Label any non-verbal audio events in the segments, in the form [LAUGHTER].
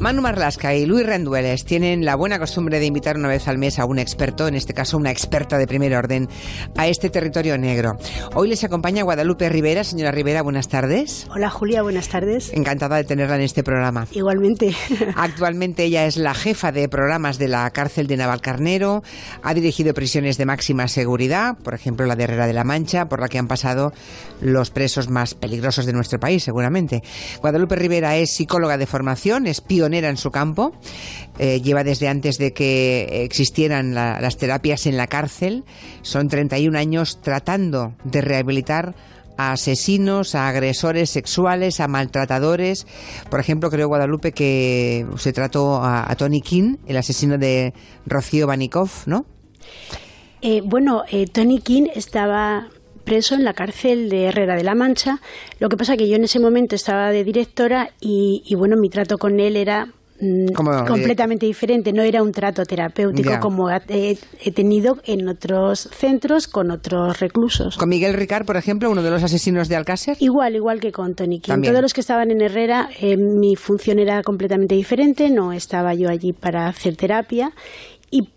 Manu Marlasca y Luis Rendueles tienen la buena costumbre de invitar una vez al mes a un experto, en este caso una experta de primer orden, a este territorio negro. Hoy les acompaña Guadalupe Rivera. Señora Rivera, buenas tardes. Hola Julia, buenas tardes. Encantada de tenerla en este programa. Igualmente. [LAUGHS] Actualmente ella es la jefa de programas de la cárcel de Navalcarnero, ha dirigido prisiones de máxima seguridad, por ejemplo la de Herrera de la Mancha, por la que han pasado los presos más peligrosos de nuestro país, seguramente. Guadalupe Rivera es psicóloga de formación, es pionera en su campo, eh, lleva desde antes de que existieran las terapias en la cárcel, son 31 años tratando de rehabilitar a asesinos, a agresores sexuales, a maltratadores. Por ejemplo, creo Guadalupe que se trató a, Tony King, el asesino de Rocío Banikov, ¿no? Eh, bueno, eh, Tony King estaba preso en la cárcel de Herrera de la Mancha. Lo que pasa que yo en ese momento estaba de directora y, bueno, mi trato con él era mm, completamente diferente, no era un trato terapéutico como he, tenido en otros centros con otros reclusos. ¿Con Miguel Ricard, por ejemplo, uno de los asesinos de Alcácer? Igual, igual que con Tony King. Todos los que estaban en Herrera, eh, mi función era completamente diferente, no estaba yo allí para hacer terapia y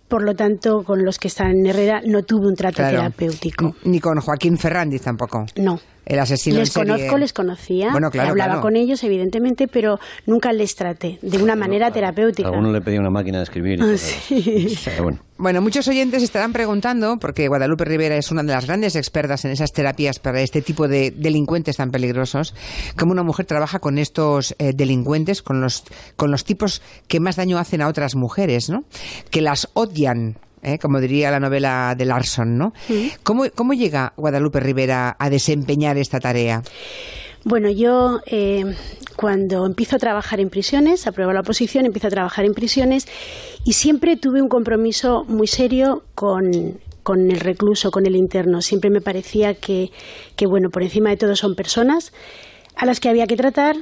por lo tanto con los que están en Herrera no tuve un trato terapéutico. Ni con Joaquín Ferrandiz tampoco. No. El asesino Les conozco, les conocía, bueno, claro, hablaba con ellos evidentemente, pero nunca les traté de una manera terapéutica. A uno le pedía una máquina de escribir. [LAUGHS] sí. bueno. bueno, muchos oyentes estarán preguntando, porque Guadalupe Rivera es una de las grandes expertas en esas terapias para este tipo de delincuentes tan peligrosos, cómo una mujer trabaja con estos eh, delincuentes, con los, con los tipos que más daño hacen a otras mujeres, ¿no? Que las odian ¿eh? como diría la novela de Larson, ¿no? ¿Cómo, llega Guadalupe Rivera a desempeñar esta tarea? Bueno, yo eh, cuando empiezo a trabajar en prisiones, apruebo la oposición, empiezo a trabajar en prisiones y siempre tuve un compromiso muy serio con, el recluso, con el interno. Siempre me parecía que, que, bueno, por encima de todo son personas a las que había que tratar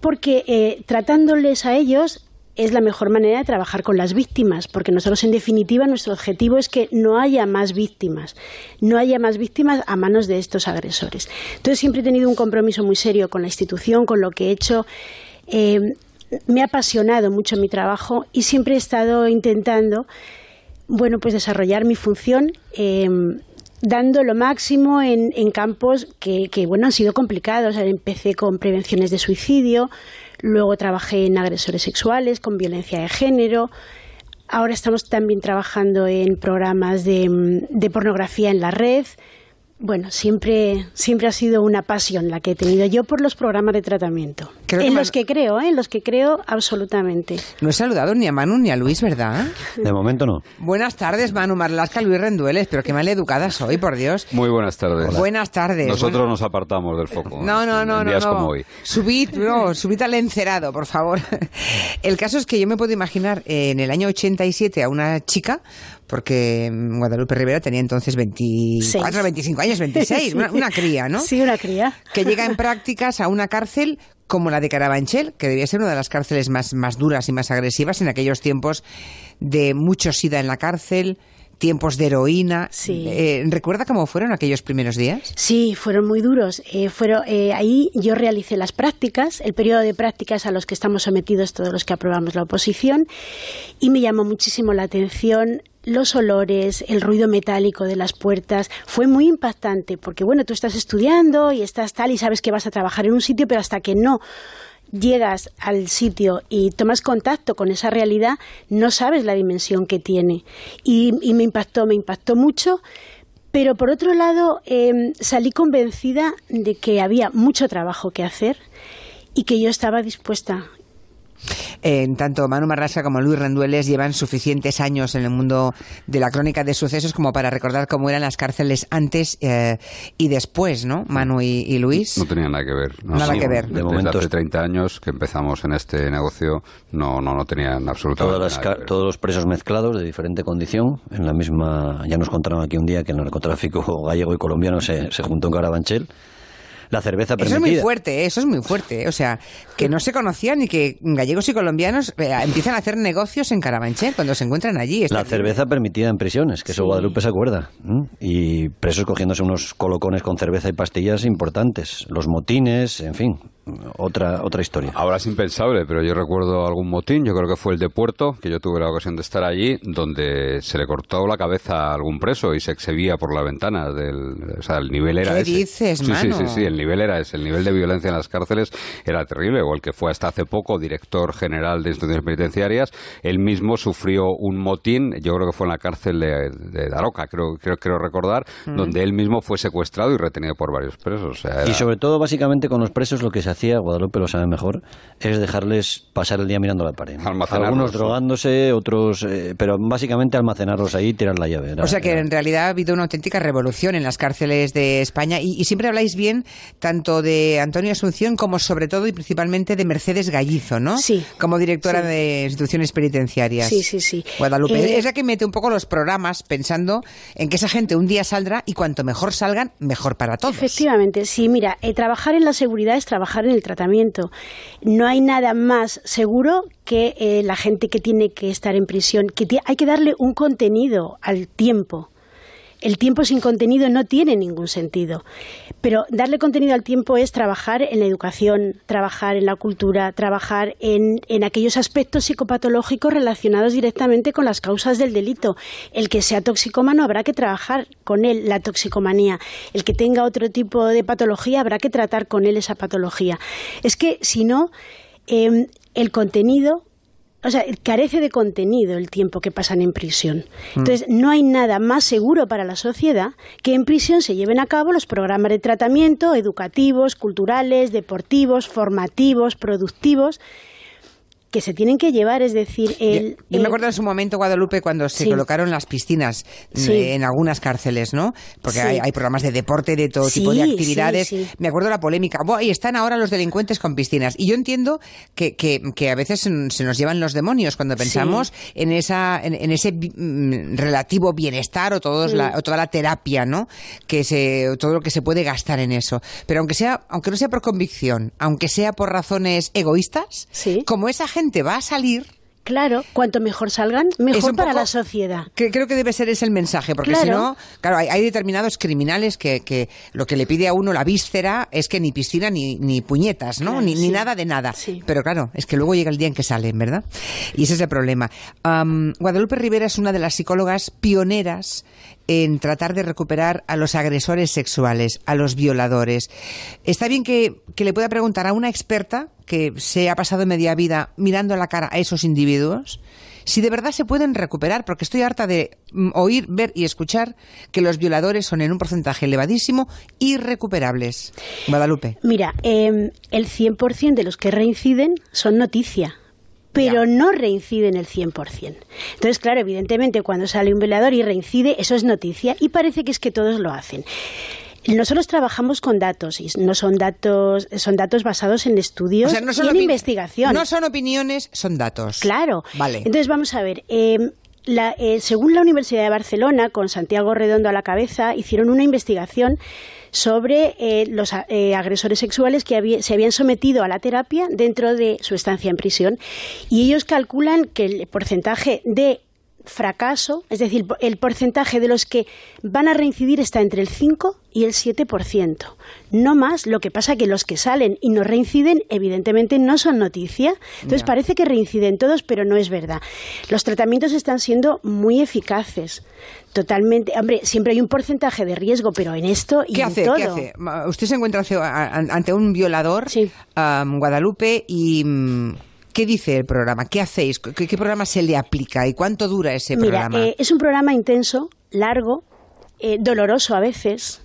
porque eh, tratándoles a ellos es la mejor manera de trabajar con las víctimas, porque nosotros en definitiva nuestro objetivo es que no haya más víctimas, no haya más víctimas a manos de estos agresores. Entonces siempre he tenido un compromiso muy serio con la institución, con lo que he hecho. Eh, me ha apasionado mucho mi trabajo y siempre he estado intentando, bueno, pues desarrollar mi función. Eh, dando lo máximo en, campos que, que, bueno, han sido complicados. Empecé con prevenciones de suicidio, Luego trabajé en agresores sexuales, con violencia de género. Ahora estamos también trabajando en programas de, de pornografía en la red bueno, siempre, siempre ha sido una pasión la que he tenido yo por los programas de tratamiento. en los que creo, ¿eh? en los que creo absolutamente. No he saludado ni a Manu ni a Luis, ¿verdad? De momento no. Buenas tardes, Manu Marlasca, Luis Rendueles, pero qué mal educada soy, por Dios. Muy buenas tardes. Buenas tardes. Nosotros nos apartamos del foco. No, no, no, no. como hoy. Subid, no, [LAUGHS] subid al encerado, por favor. El caso es que yo me puedo imaginar en el año 87 a una chica porque Guadalupe Rivera tenía entonces 24, 25 años, 26, [LAUGHS] una, cría, ¿no? Sí, una cría. Que llega en prácticas a una cárcel como la de Carabanchel, que debía ser una de las cárceles más, más duras y más agresivas en aquellos tiempos de mucho sida en la cárcel, tiempos de heroína. Sí. Eh, ¿Recuerda cómo fueron aquellos primeros días? Sí, fueron muy duros. Eh, fueron, eh, ahí yo realicé las prácticas, el periodo de prácticas a los que estamos sometidos todos los que aprobamos la oposición, y me llamó muchísimo la atención los olores, el ruido metálico de las puertas, fue muy impactante, porque bueno, tú estás estudiando y estás tal y sabes que vas a trabajar en un sitio, pero hasta que no llegas al sitio y tomas contacto con esa realidad, no sabes la dimensión que tiene. Y, me impactó, me impactó mucho. Pero por otro lado, em, salí convencida de que había mucho trabajo que hacer y que yo estaba dispuesta en tanto Manu Marrasa como Luis Rendueles llevan suficientes años en el mundo de la crónica de sucesos como para recordar cómo eran las cárceles antes eh, y después, ¿no? Manu y, Luis. No tenía nada que ver. nada que ver. De momento hace 30 años que empezamos en este negocio no no no tenían absolutamente nada que Todos los presos mezclados de diferente condición en la misma. Ya nos contaron aquí un día que el narcotráfico [LAUGHS] gallego y colombiano se, se juntó en Carabanchel la cerveza permitida. Eso es muy fuerte, eso es muy fuerte. O sea, que no se conocían y que gallegos y colombianos eh, empiezan a hacer negocios en Carabanchel cuando se encuentran allí. La cerveza permitida en prisiones, que eso Guadalupe se acuerda. Y presos cogiéndose unos colocones con cerveza y pastillas importantes. Los motines, en fin. Otra, otra historia. Ahora es impensable, pero yo recuerdo algún motín, yo creo que fue el de Puerto, que yo tuve la ocasión de estar allí, donde se le cortó la cabeza a algún preso y se exhibía por la ventana. Del, o sea, el nivel era ¿Qué ese. dices, sí, mano? sí, sí, sí, el nivel era ese. El nivel de violencia en las cárceles era terrible. O el que fue hasta hace poco director general de instituciones penitenciarias, él mismo sufrió un motín, yo creo que fue en la cárcel de, de Daroca, creo, creo, creo recordar, Mm. donde él mismo fue secuestrado y retenido por varios presos. O sea, Y sobre todo, básicamente, con los presos lo que se hacía, Guadalupe lo sabe mejor, es dejarles pasar el día mirando la pared. Algunos ¿no? drogándose, otros... eh, pero básicamente almacenarlos ahí y tirar la llave. Era- O sea que era- en realidad ha habido una auténtica revolución en las cárceles de España y, y siempre habláis bien tanto de Antonio Asunción como sobre todo y principalmente de Mercedes Gallizo, ¿no? Sí. Como directora Sí. de instituciones penitenciarias. Sí, sí, sí. Guadalupe. Eh, es la que mete un poco los programas pensando en que esa gente un día saldrá y cuanto mejor salgan, mejor para todos. Efectivamente, sí, mira, eh, trabajar en la seguridad es trabajar en el tratamiento. No hay nada más seguro que eh, la gente que tiene que estar en prisión, que hay que darle un contenido al tiempo. El tiempo sin contenido no tiene ningún sentido. Pero darle contenido al tiempo es trabajar en la educación, trabajar en la cultura, trabajar en, aquellos aspectos psicopatológicos relacionados directamente con las causas del delito. El que sea toxicómano habrá que trabajar con él la toxicomanía. El que tenga otro tipo de patología habrá que tratar con él esa patología. Es que si no, em, el contenido o sea, carece de contenido el tiempo que pasan en prisión. Entonces, no hay nada más seguro para la sociedad que en prisión se lleven a cabo los programas de tratamiento educativos, culturales, deportivos, formativos, productivos que se tienen que llevar, es decir, el, Yo me el- acuerdo en su momento, Guadalupe, cuando se Sí. colocaron las piscinas Sí. eh, en algunas cárceles, ¿no? Porque Sí. hay, hay programas de deporte, de todo tipo de actividades. sí, sí. Me acuerdo la polémica. Y están ahora los delincuentes con piscinas. Y yo entiendo que, que, que a veces mm, se nos llevan los demonios cuando pensamos en, esa, en, en ese mm, relativo bienestar o, todos la, o toda la terapia, ¿no? Que se, todo lo que se puede gastar en eso. Pero aunque, sea, aunque no sea por convicción, aunque sea por razones egoístas, Sí. como esa gente va a salir, Claro, cuanto mejor salgan, mejor para poco- la sociedad. que- creo que debe ser ese el mensaje, porque si Claro. no, claro, hay, hay determinados criminales que, que lo que le pide a uno la víscera es que ni piscina ni, ni puñetas, ¿no? Claro, ni, nada de nada. Sí. Pero claro, es que luego llega el día en que salen, ¿verdad? Y ese es el problema. Guadalupe Rivera es una de las psicólogas pioneras en tratar de recuperar a los agresores sexuales, a los violadores. Está bien que, que le pueda preguntar a una experta que se ha pasado media vida mirando a la cara a esos individuos si de verdad se pueden recuperar, porque estoy harta de mm, oír, ver y escuchar que los violadores son en un porcentaje elevadísimo irrecuperables. Guadalupe. Mira, eh, el 100% de los que reinciden son noticia, pero Ya. no reinciden el 100%. Entonces, claro, evidentemente cuando sale un violador y reincide, eso es noticia y parece que es que todos lo hacen. Nosotros trabajamos con datos y no son datos, son datos basados en estudios O sea, no y en investigación. No son opiniones, son datos. Claro. Vale. Entonces vamos a ver. eh, la- eh, según la Universidad de Barcelona, con Santiago Redondo a la cabeza, hicieron una investigación sobre eh, los eh, agresores sexuales que había- se habían sometido a la terapia dentro de su estancia en prisión. Y ellos calculan que el porcentaje de fracaso, es decir, el porcentaje de los que van a reincidir está entre el 5 y el 7%. No más, lo que pasa que los que salen y no reinciden, evidentemente no son noticia. Entonces parece que reinciden todos, pero no es verdad. Los tratamientos están siendo muy eficaces. Totalmente. Hombre, siempre hay un porcentaje de riesgo, pero en esto y ¿Qué en hace? todo. ¿Qué hace? Usted se encuentra ante- un violador, Sí. Guadalupe, y mm, ¿qué dice el programa? ¿Qué hacéis? ¿Qué, qué programa se le aplica? ¿Y cuánto dura ese Mira, programa? eh, es un programa intenso, largo, eh, doloroso a veces,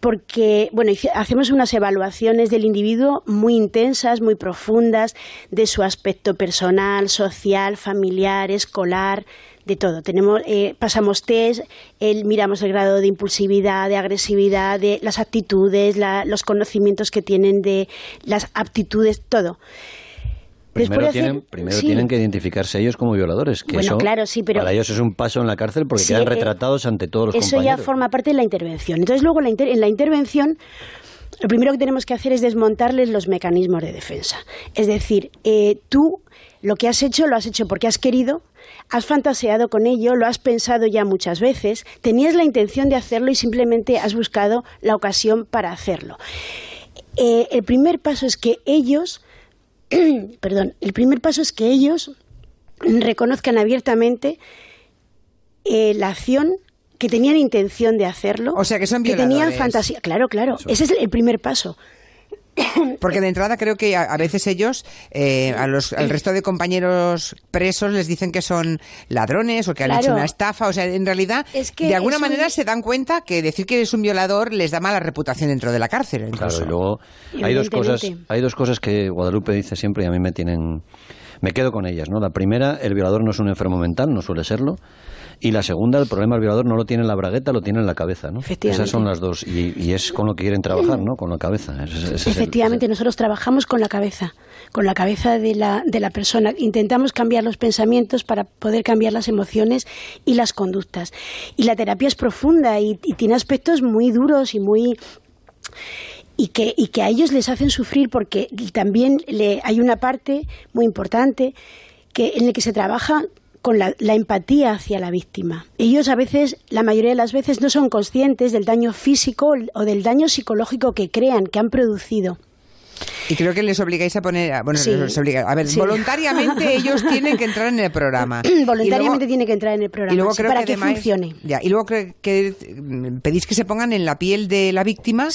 porque bueno, hacemos unas evaluaciones del individuo muy intensas, muy profundas, de su aspecto personal, social, familiar, escolar, de todo. Tenemos, eh, pasamos test, el- miramos el grado de impulsividad, de agresividad, de las actitudes, la- los conocimientos que tienen de las aptitudes, todo. Primero, hacer- tienen, primero sí. tienen que identificarse ellos como violadores. Que Bueno, eso, claro, sí, pero- Para ellos es un paso en la cárcel porque Sí, quedan eh, retratados ante todos los Eso compañeros. ya forma parte de la intervención. Entonces, luego la inter- en la intervención, lo primero que tenemos que hacer es desmontarles los mecanismos de defensa. Es decir, eh, tú lo que has hecho lo has hecho porque has querido, has fantaseado con ello, lo has pensado ya muchas veces, tenías la intención de hacerlo y simplemente has buscado la ocasión para hacerlo. eh, el primer paso es que ellos, [CLEARS THROAT] perdón, el primer paso es que ellos reconozcan abiertamente eh, la acción que tenían intención de hacerlo. O sea, que son Que tenían fantasía. Claro, claro. Ese es el primer paso. Porque de entrada creo que a, veces ellos, eh, a los, al resto de compañeros presos, les dicen que son ladrones o que han hecho una estafa. O sea, en realidad, de alguna manera se dan cuenta que decir que eres un violador les da mala reputación dentro de la cárcel. Claro, y luego hay dos, cosas, hay dos cosas que Guadalupe dice siempre y a mí me tienen... Me quedo con ellas, ¿no? La primera, el violador no es un enfermo mental, no suele serlo. Y la segunda, el problema del violador no lo tiene en la bragueta, lo tiene en la cabeza, ¿no? Esas son las dos. Y, es con lo que quieren trabajar, ¿no? Con la cabeza. Efectivamente, nosotros trabajamos con la cabeza, con la cabeza de la, de la persona. Intentamos cambiar los pensamientos para poder cambiar las emociones y las conductas. Y la terapia es profunda y, tiene aspectos muy duros y muy y que, y que a ellos les hacen sufrir porque también le, hay una parte muy importante que, en la que se trabaja con la, empatía hacia la víctima. Ellos a veces, la mayoría de las veces, no son conscientes del daño físico o del daño psicológico que crean, que han producido. Y creo que les obligáis a poner, bueno, les obligáis, a ver, voluntariamente [LAUGHS] ellos tienen que entrar en el programa. [CLEARS THROAT] voluntariamente tienen que entrar en el programa para que, funcione. Ya, y luego que, pedís que se pongan en la piel de la víctima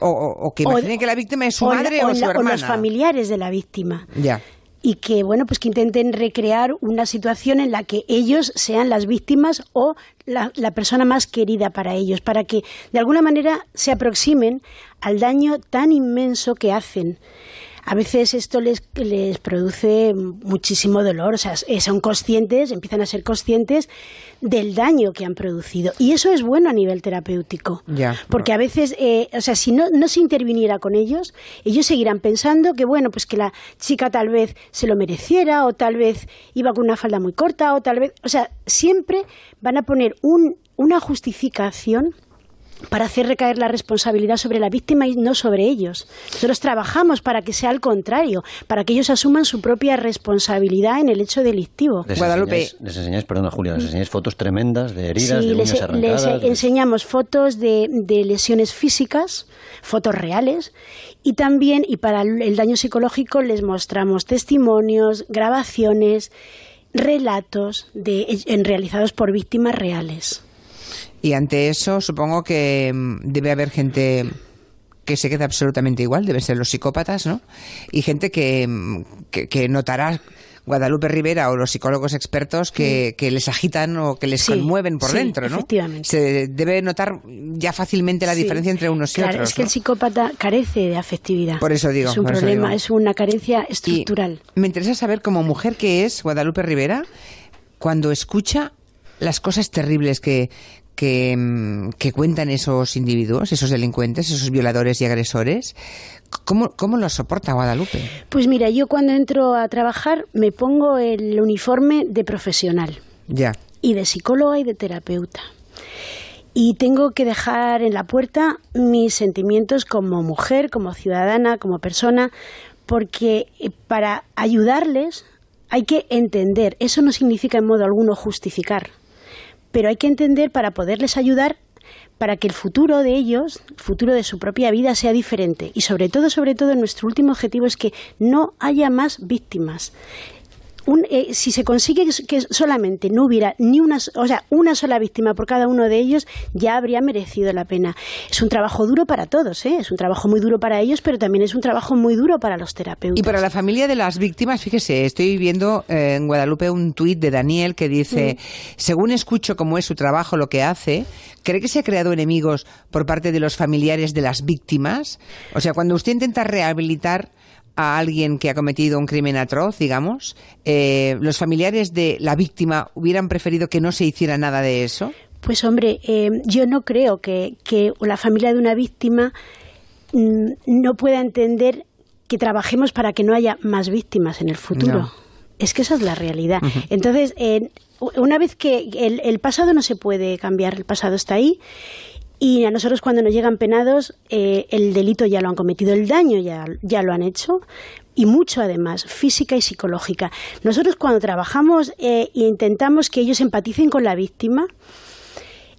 o, que imaginen que la víctima es su madre o, su hermana. O los familiares de la víctima. Ya y que bueno pues que intenten recrear una situación en la que ellos sean las víctimas o la, persona más querida para ellos para que de alguna manera se aproximen al daño tan inmenso que hacen a veces esto les, les produce muchísimo dolor, o sea, son conscientes, empiezan a ser conscientes del daño que han producido. Y eso es bueno a nivel terapéutico. porque a veces, eh, o sea, si no, no se interviniera con ellos, ellos seguirán pensando que, bueno, pues que la chica tal vez se lo mereciera, o tal vez iba con una falda muy corta, o tal vez, o sea, siempre van a poner un, una justificación para hacer recaer la responsabilidad sobre la víctima y no sobre ellos. Nosotros trabajamos para que sea al contrario, para que ellos asuman su propia responsabilidad en el hecho delictivo. Les Guadalupe. les enseñáis, perdona Julia, les enseñáis fotos tremendas de heridas, de les, arrancadas, les enseñamos fotos de, de lesiones físicas, fotos reales, y también, y para el daño psicológico, les mostramos testimonios, grabaciones, relatos de, en, realizados por víctimas reales. Y ante eso supongo que mm, debe haber gente que se queda absolutamente igual, deben ser los psicópatas, ¿no? Y gente que, mm, que, notará Guadalupe Rivera o los psicólogos expertos que, que les agitan o que les conmueven por dentro, ¿no? Efectivamente. Se debe notar ya fácilmente la diferencia entre unos y otros. Es que el psicópata carece de afectividad. Por eso digo. Es un problema, es una carencia estructural. me interesa saber, como mujer que es Guadalupe Rivera, cuando escucha las cosas terribles que, Mm, que, cuentan esos individuos, esos delincuentes, esos violadores y agresores, ¿cómo, cómo lo soporta Guadalupe? Pues mira, yo cuando entro a trabajar me pongo el uniforme de profesional. Ya. Y de psicóloga y de terapeuta. Y tengo que dejar en la puerta mis sentimientos como mujer, como ciudadana, como persona, porque eh, para ayudarles hay que entender. Eso no significa en modo alguno justificar pero hay que entender para poderles ayudar para que el futuro de ellos, el futuro de su propia vida sea diferente y sobre todo, sobre todo, nuestro último objetivo es que no haya más víctimas. Eh, si se consigue que solamente no hubiera ni una, o sea, una sola víctima por cada uno de ellos, ya habría merecido la pena. Es un trabajo duro para todos, ¿eh? es un trabajo muy duro para ellos, pero también es un trabajo muy duro para los terapeutas. Y para la familia de las víctimas, fíjese, estoy viendo eh, en Guadalupe un tuit de Daniel que dice, mm. según escucho cómo es su trabajo, lo que hace, ¿cree que se ha creado enemigos por parte de los familiares de las víctimas? O sea, cuando usted intenta rehabilitar a alguien que ha cometido un crimen atroz, digamos, eh, ¿los familiares de la víctima hubieran preferido que no se hiciera nada de eso? Pues hombre, eh, yo no creo que, la familia de una víctima mm, no pueda entender que trabajemos para que no haya más víctimas en el futuro. Es que esa es la realidad. Entonces, una vez que el pasado no se puede cambiar, el pasado está ahí y a nosotros cuando nos llegan penados, eh, el delito ya lo han cometido, el daño ya, ya lo han hecho, y mucho además, física y psicológica. Nosotros cuando trabajamos e intentamos que ellos empaticen con la víctima,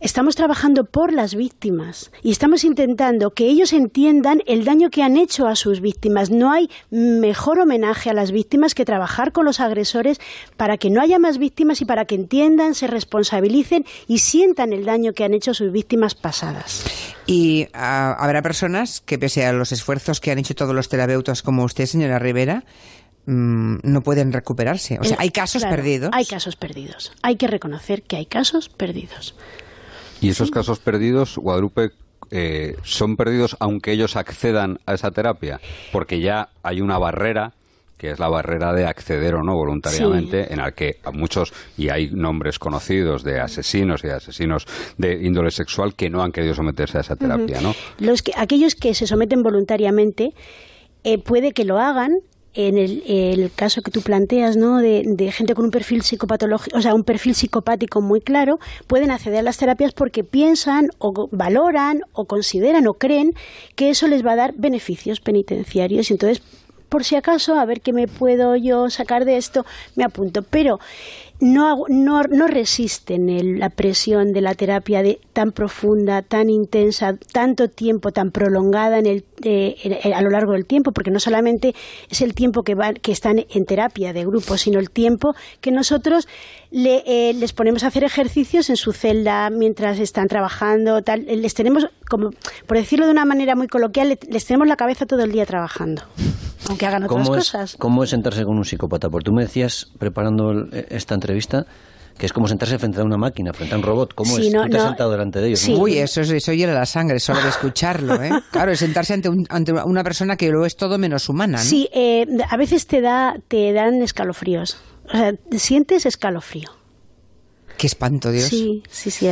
estamos trabajando por las víctimas y estamos intentando que ellos entiendan el daño que han hecho a sus víctimas. No hay mejor homenaje a las víctimas que trabajar con los agresores para que no haya más víctimas y para que entiendan, se responsabilicen y sientan el daño que han hecho a sus víctimas pasadas. Y ah, habrá personas que, pese a los esfuerzos que han hecho todos los terapeutas como usted, señora Rivera, mm, no pueden recuperarse. O sea, hay casos perdidos. Hay casos perdidos. Hay que reconocer que hay casos perdidos. Y esos casos perdidos, Guadalupe, eh, son perdidos aunque ellos accedan a esa terapia, porque ya hay una barrera que es la barrera de acceder o no voluntariamente, en la que muchos, y hay nombres conocidos de asesinos y asesinos de índole sexual que no han querido someterse a esa terapia, ¿no? Los que, aquellos que se someten voluntariamente, eh, puede que lo hagan en el, caso que tú planteas, ¿no? De, gente con un perfil psicopatológico, o sea, un perfil psicopático muy claro, pueden acceder a las terapias porque piensan o valoran o consideran o creen que eso les va a dar beneficios penitenciarios y entonces por si acaso, a ver qué me puedo yo sacar de esto, me apunto. Pero no, no, no resisten la presión de la terapia de, tan profunda, tan intensa, tanto tiempo, tan prolongada en el, a lo largo del tiempo, porque no solamente es el tiempo que, que están en terapia de grupo, sino el tiempo que nosotros eh, les ponemos a hacer ejercicios en su celda mientras están trabajando, tal, les tenemos, como por decirlo de una manera muy coloquial, les tenemos la cabeza todo el día trabajando aunque hagan otras cosas. ¿Cómo es sentarse con un psicópata? Porque tú me decías, preparando esta entrevista, que es como sentarse frente a una máquina, frente a un robot. ¿Cómo es? No, te has sentado delante de ellos. Uy, eso, eso hiela la sangre, solo de escucharlo. ¿eh? [LAUGHS] Claro, es sentarse ante, ante, una persona que lo es todo menos humana. ¿no? Sí, eh, a veces te, da, te dan escalofríos. O sea, sientes escalofrío. Qué espanto, Dios. Sí, sí, sí.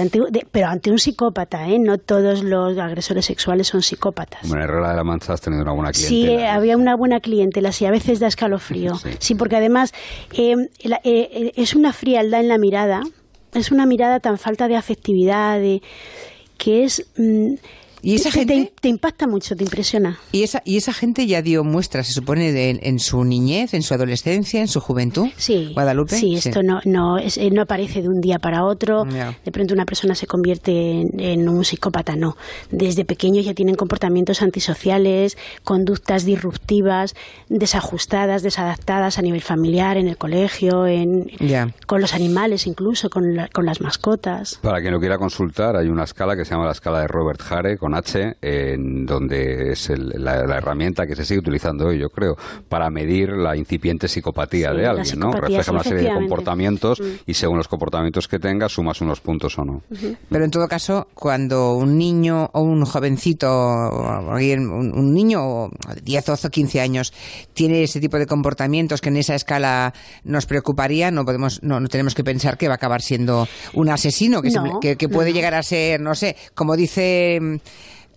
pero ante un psicópata, ¿eh? No todos los agresores sexuales son psicópatas. Bueno, en Herrera de la Mancha has tenido una buena clientela. Sí, había una buena clientela, sí, a veces da escalofrío. [LAUGHS] Sí, porque además eh, eh, es una frialdad en la mirada, es una mirada tan falta de afectividad, de, que es... Mm, y esa gente te, impacta mucho, te impresiona. Y esa y esa gente ya dio muestras, se supone, de, en su niñez, en su adolescencia, en su juventud. Sí. Guadalupe. Sí, esto no no eh, no aparece de un día para otro. De pronto una persona se convierte en, un psicópata, no. Desde pequeños ya tienen comportamientos antisociales, conductas disruptivas, desajustadas, desadaptadas a nivel familiar, en el colegio, en con los animales, incluso con, con las mascotas. Para quien lo quiera consultar, hay una escala que se llama la escala de Robert Hare con H, en donde es la, herramienta que se sigue utilizando hoy, yo creo, para medir la incipiente psicopatía de alguien, ¿no? Refleja una serie de comportamientos mm. y según los comportamientos que tenga sumas unos puntos o no. Pero en todo caso, cuando un niño o un jovencito, un, un niño de 10, 12 o 15 años tiene ese tipo de comportamientos que en esa escala nos preocuparía, no podemos, no, tenemos que pensar que va a acabar siendo un asesino, que, que, puede llegar a ser, no sé, como dice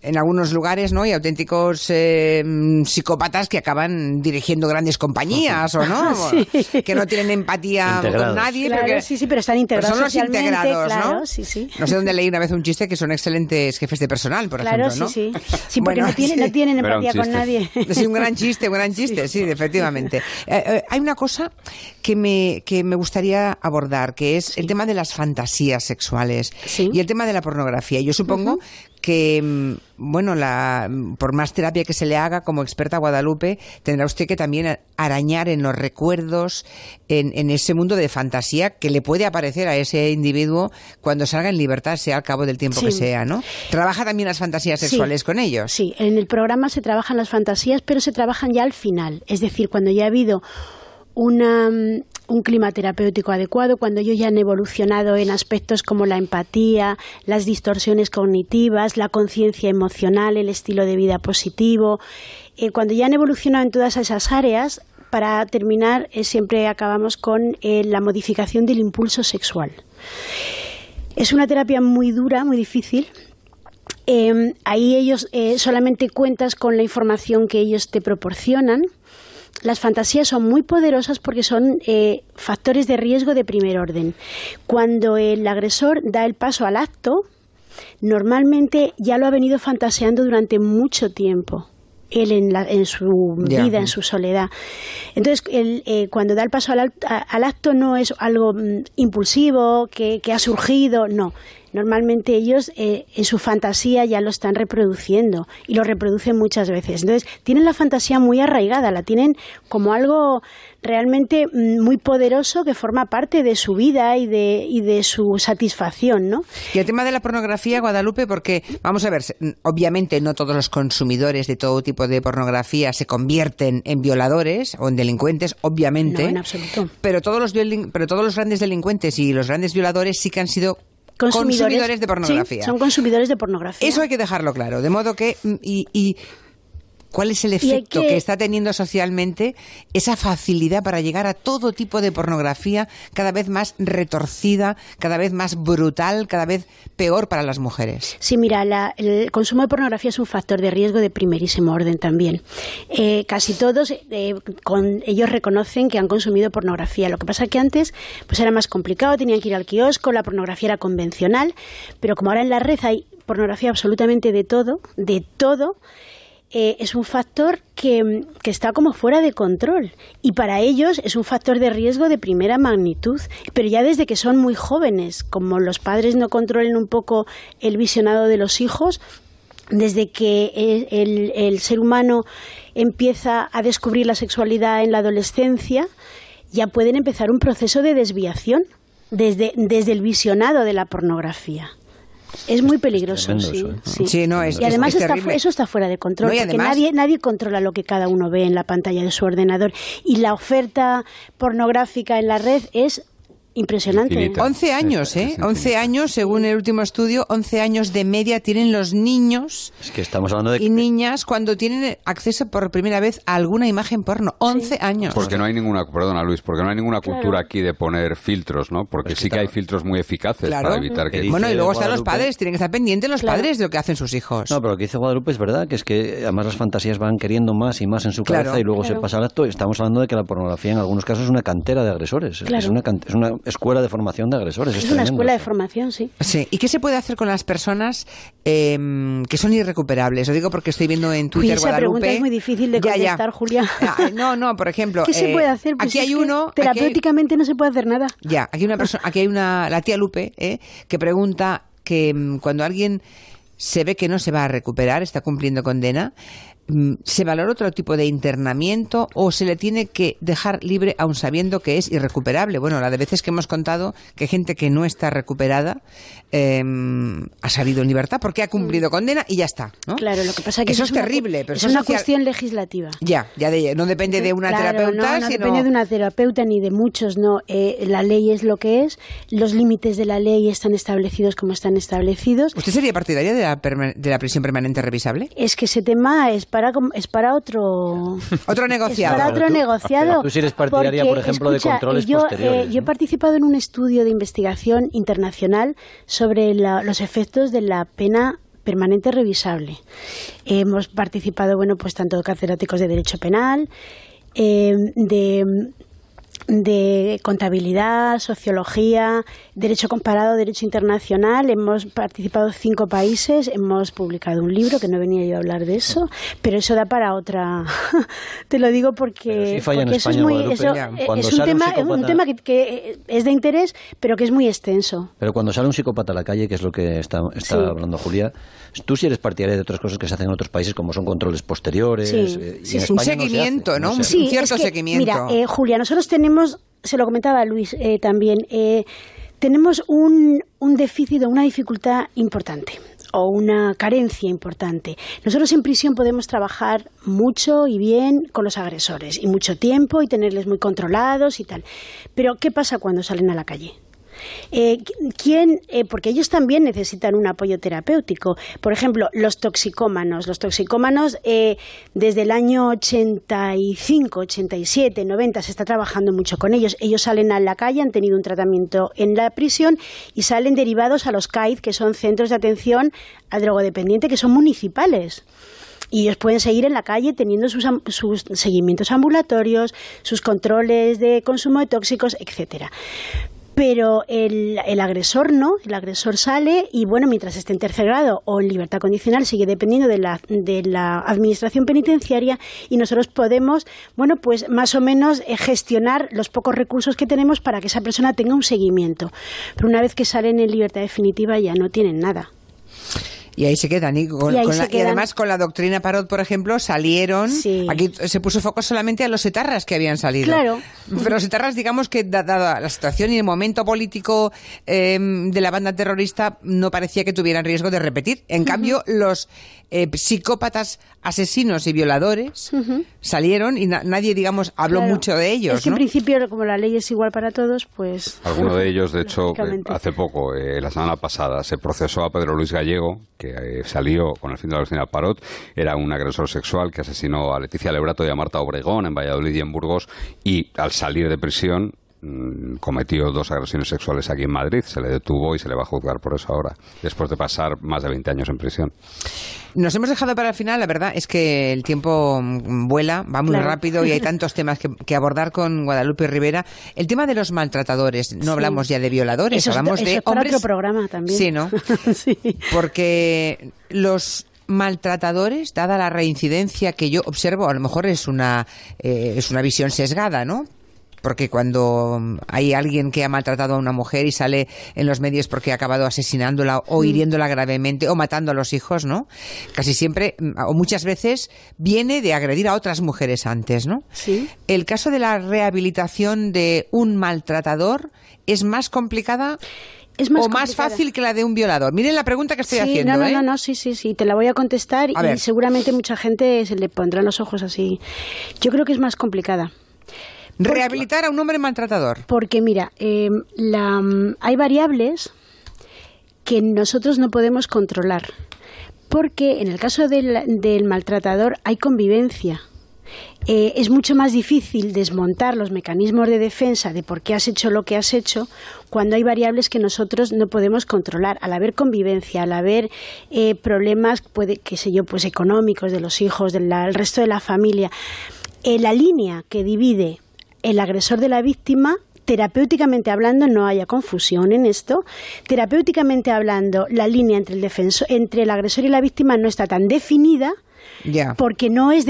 en algunos lugares, ¿no? Y auténticos eh, psicópatas que acaban dirigiendo grandes compañías, ¿o no? [LAUGHS] Que no tienen empatía con nadie. Claro, sí, sí, pero están integrados son los integrados, ¿no? Sí, sí. No sé dónde leí una vez un chiste que son excelentes jefes de personal, por ejemplo, ¿no? sí, sí. Sí, porque no, tienen, no tienen empatía con nadie. Sí, un gran chiste, un gran chiste, sí, efectivamente. Eh, eh, hay una cosa que me, que me gustaría abordar, que es el tema de las fantasías sexuales y el tema de la pornografía. Yo supongo que, mm, bueno, la, por más terapia que se le haga como experta Guadalupe, tendrá usted que también arañar en los recuerdos, en, ese mundo de fantasía que le puede aparecer a ese individuo cuando salga en libertad, sea al cabo del tiempo que sea, ¿no? ¿Trabaja también las fantasías sexuales con ellos? Sí, en el programa se trabajan las fantasías, pero se trabajan ya al final, es decir, cuando ya ha habido una, mm, un clima terapéutico adecuado, cuando ellos ya han evolucionado en aspectos como la empatía, las distorsiones cognitivas, la conciencia emocional, el estilo de vida positivo, eh, cuando ya han evolucionado en todas esas áreas, para terminar, eh, siempre acabamos con eh, la modificación del impulso sexual. Es una terapia muy dura, muy difícil, ahí ellos solamente cuentas con la información que ellos te proporcionan las fantasías son muy poderosas porque son eh, factores de riesgo de primer orden. Cuando el agresor da el paso al acto, normalmente ya lo ha venido fantaseando durante mucho tiempo él en, su vida, en su soledad. Entonces, eh, cuando da el paso al, acto no es algo mm, impulsivo, que, ha surgido, no. Normalmente ellos eh, en su fantasía ya lo están reproduciendo y lo reproducen muchas veces. Entonces, tienen la fantasía muy arraigada, la tienen como algo realmente mm, muy poderoso que forma parte de su vida y de, y de su satisfacción, ¿no? Y el tema de la pornografía, Guadalupe, porque, vamos a ver, obviamente no todos los consumidores de todo tipo de pornografía se convierten en violadores o en delincuentes, obviamente. No, en absoluto. Pero todos los, pero todos los grandes delincuentes y los grandes violadores sí que han sido consumidores, de pornografía. son consumidores de pornografía. Eso hay que dejarlo claro. De modo que. Y ¿Cuál es el efecto que... está teniendo socialmente esa facilidad para llegar a todo tipo de pornografía cada vez más retorcida, cada vez más brutal, cada vez peor para las mujeres? Sí, mira, el consumo de pornografía es un factor de riesgo de primerísimo orden también. Eh, casi todos eh, con, ellos reconocen que han consumido pornografía. Lo que pasa es que antes pues era más complicado, tenían que ir al kiosco, la pornografía era convencional, pero como ahora en la red hay pornografía absolutamente de todo, de todo, eh, es un factor que, está como fuera de control y para ellos es un factor de riesgo de primera magnitud, pero ya desde que son muy jóvenes, como los padres no controlen un poco el visionado de los hijos, desde que el, ser humano empieza a descubrir la sexualidad en la adolescencia, ya pueden empezar un proceso de desviación desde, desde el visionado de la pornografía. Es muy peligroso, sí, ¿eh? no, es, y además eso está fuera de control, porque nadie, nadie controla lo que cada uno ve en la pantalla de su ordenador. Y la oferta pornográfica en la red es Impresionante. 11 años, ¿eh? 11 años, según el último estudio, 11 años de media tienen los niños es que estamos hablando de... y niñas cuando tienen acceso por primera vez a alguna imagen porno. 11 años. Porque no hay ninguna, perdona Luis, porque no hay ninguna cultura aquí de poner filtros, ¿no? Porque sí que hay filtros muy eficaces para evitar que... Bueno, y luego están los padres, tienen que estar pendientes los padres de lo que hacen sus hijos. No, pero lo que dice Guadalupe es verdad, que es que además las fantasías van queriendo más y más en su cabeza y luego se pasa al acto. Estamos hablando de que la pornografía en algunos casos es una cantera de agresores. Es, una, es una escuela de formación de agresores. Es, una escuela de formación, sí. Sí. ¿Y qué se puede hacer con las personas em, que son irrecuperables? Lo digo porque estoy viendo en Twitter esa pregunta es muy difícil de contestar, Julia. Ah, no, no, por ejemplo. ¿Qué se puede eh, hacer? Pues aquí hay uno. Terapéuticamente no se puede hacer nada. Ya, aquí hay una persona, aquí hay una, la tía Lupe, eh, que pregunta que em, cuando alguien se ve que no se va a recuperar, está cumpliendo condena, Mm, ¿Se valora otro tipo de internamiento o se le tiene que dejar libre aun sabiendo que es irrecuperable? Bueno, la de veces que hemos contado que gente que no está recuperada em, ha salido en libertad porque ha cumplido mm. condena y ya está. Claro, lo que pasa es que eso, es, terrible. Pero es una cuestión legislativa. Ya, ya no depende de una terapeuta. No, no depende de una terapeuta ni de muchos, no. Eh, la ley es lo que es, los límites de la ley están establecidos como están establecidos. ¿Usted sería partidaria de la, de la prisión permanente revisable? Es que ese tema es es para otro [LAUGHS] otro negociado. para otro negociado. Tú sí eres partidaria, por ejemplo, de controles yo, posteriores. Eh, yo he participado en un estudio de investigación internacional sobre los efectos de la pena permanente revisable. hemos participado, bueno, pues tanto catedráticos de derecho penal, eh, de de contabilidad, sociología, derecho comparado, derecho internacional. Hemos participado en cinco países, hemos publicado un libro, que no venía yo a hablar de eso, pero eso da para otra. [LAUGHS] Te lo digo porque, eso es muy. es un tema, un, tema que, es de interés, pero que es muy extenso. Pero cuando sale un psicópata a la calle, que es lo que está, está hablando Julia, tú sí eres partidaria de otras cosas que se hacen en otros países, como son controles posteriores. Sí, eh, un seguimiento, ¿no? Un cierto seguimiento. Mira, eh, Julia, nosotros tenemos, se lo comentaba Luis eh, también, tenemos un, un déficit o una dificultad importante o una carencia importante. Nosotros en prisión podemos trabajar mucho y bien con los agresores y mucho tiempo y tenerles muy controlados y tal. Pero ¿qué pasa cuando salen a la calle? Eh, ¿quién, eh, porque ellos también necesitan un apoyo terapéutico. Por ejemplo, los toxicómanos. Los toxicómanos, eh, desde el año 85, 87, 90, se está trabajando mucho con ellos. Ellos salen a la calle, han tenido un tratamiento en la prisión y salen derivados a los CAID, que son centros de atención al drogodependiente, que son municipales y ellos pueden seguir en la calle teniendo sus, sus, seguimientos ambulatorios, sus controles de consumo de tóxicos, etcétera. Pero el, el, agresor no, el agresor sale y bueno, mientras esté en tercer grado o en libertad condicional sigue dependiendo de la, de la administración penitenciaria y nosotros podemos, bueno, pues más o menos eh, gestionar los pocos recursos que tenemos para que esa persona tenga un seguimiento. Pero una vez que salen en libertad definitiva ya no tienen nada. Y ahí se quedan. Y, además con la doctrina Parot, por ejemplo, salieron. Aquí se puso foco solamente a los etarras que habían salido. Claro. Pero los etarras, digamos que dada la situación y el momento político em, de la banda terrorista, no parecía que tuvieran riesgo de repetir. En cambio, los eh, psicópatas asesinos y violadores salieron y nadie, digamos, habló mucho de ellos. Es que en principio, como la ley es igual para todos, pues. Alguno de ellos, de hecho, eh, hace poco, eh, la semana pasada, se procesó a Pedro Luis Gallego, que eh, salió con el fin de la doctrina Parot, era un agresor sexual que asesinó a Leticia Lebrato y a Marta Obregón en Valladolid y en Burgos, y al salir de prisión cometió dos agresiones sexuales aquí en Madrid. Se le detuvo y se le va a juzgar por eso ahora, después de pasar más de 20 años en prisión. Nos hemos dejado para el final, la verdad es que el tiempo mm, vuela, va muy rápido y hay [LAUGHS] tantos temas que, abordar con Guadalupe Rivera. El tema de los maltratadores, no hablamos ya de violadores, hablamos de otro programa también. Sí, ¿no? [LAUGHS] Porque los maltratadores, dada la reincidencia que yo observo, a lo mejor es una, eh, es una visión sesgada, ¿no? Porque cuando hay alguien que ha maltratado a una mujer y sale en los medios porque ha acabado asesinándola o mm. hiriéndola gravemente o matando a los hijos, ¿no? Casi siempre o muchas veces viene de agredir a otras mujeres antes, ¿no? Sí. El caso de la rehabilitación de un maltratador es más complicada es más o más fácil que la de un violador. Miren la pregunta que estoy haciendo. No, no, ¿eh? no, no, sí, sí, sí, te la voy a contestar y seguramente mucha gente se le pondrán los ojos así. Yo creo que es más complicada. Rehabilitar a un hombre maltratador. Porque mira, eh, la, hay variables que nosotros no podemos controlar. Porque en el caso del, maltratador hay convivencia. Eh, es mucho más difícil desmontar los mecanismos de defensa de por qué has hecho lo que has hecho cuando hay variables que nosotros no podemos controlar. Al haber convivencia, al haber eh, problemas, puede, qué sé yo, pues económicos de los hijos, del resto de la familia, la línea que divide el agresor de la víctima terapéuticamente hablando no haya confusión en esto. Terapéuticamente hablando, la línea entre el defensor, entre el agresor y la víctima no está tan definida. Porque no es,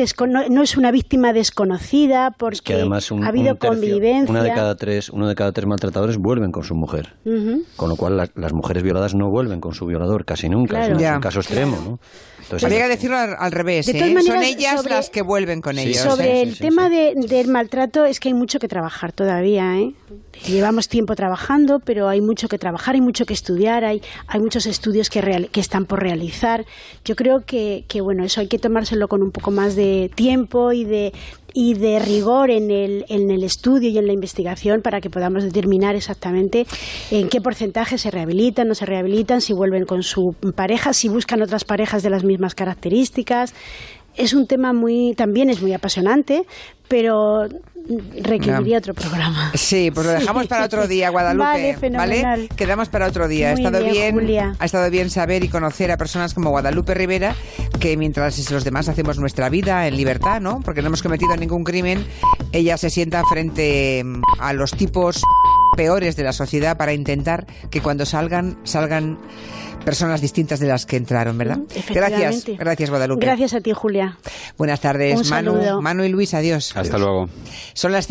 no, es una víctima desconocida, porque ha habido convivencia. Una de cada tres, uno de cada tres maltratadores vuelven con su mujer. Con lo cual las mujeres violadas no vuelven con su violador casi nunca. Es un caso extremo, ¿no? Habría que decirlo al, revés. ¿eh? Son ellas las que vuelven con ellos. Sobre el tema del maltrato es que hay mucho que trabajar todavía. ¿eh? Llevamos tiempo trabajando, pero hay mucho que trabajar, hay mucho que estudiar, hay, hay muchos estudios que, que están por realizar. Yo creo que, que, bueno, eso hay que tomárselo con un poco más de tiempo y de, y de rigor en el, en el estudio y en la investigación para que podamos determinar exactamente en qué porcentaje se rehabilitan, no se rehabilitan, si vuelven con su pareja, si buscan otras parejas de las mismas características. Es un tema muy, también es muy apasionante, pero requeriría otro programa. Sí, pues lo dejamos para otro día, Guadalupe. Vale, Quedamos para otro día. ha estado bien, ha estado bien saber y conocer a personas como Guadalupe Rivera, que mientras los demás hacemos nuestra vida en libertad, ¿no? Porque no hemos cometido ningún crimen, ella se sienta frente a los tipos peores de la sociedad para intentar que cuando salgan salgan personas distintas de las que entraron, ¿verdad? Gracias, gracias Guadalupe. Gracias a ti, Julia. Buenas tardes, Manu, Manu y Luis, adiós. Hasta luego. Son las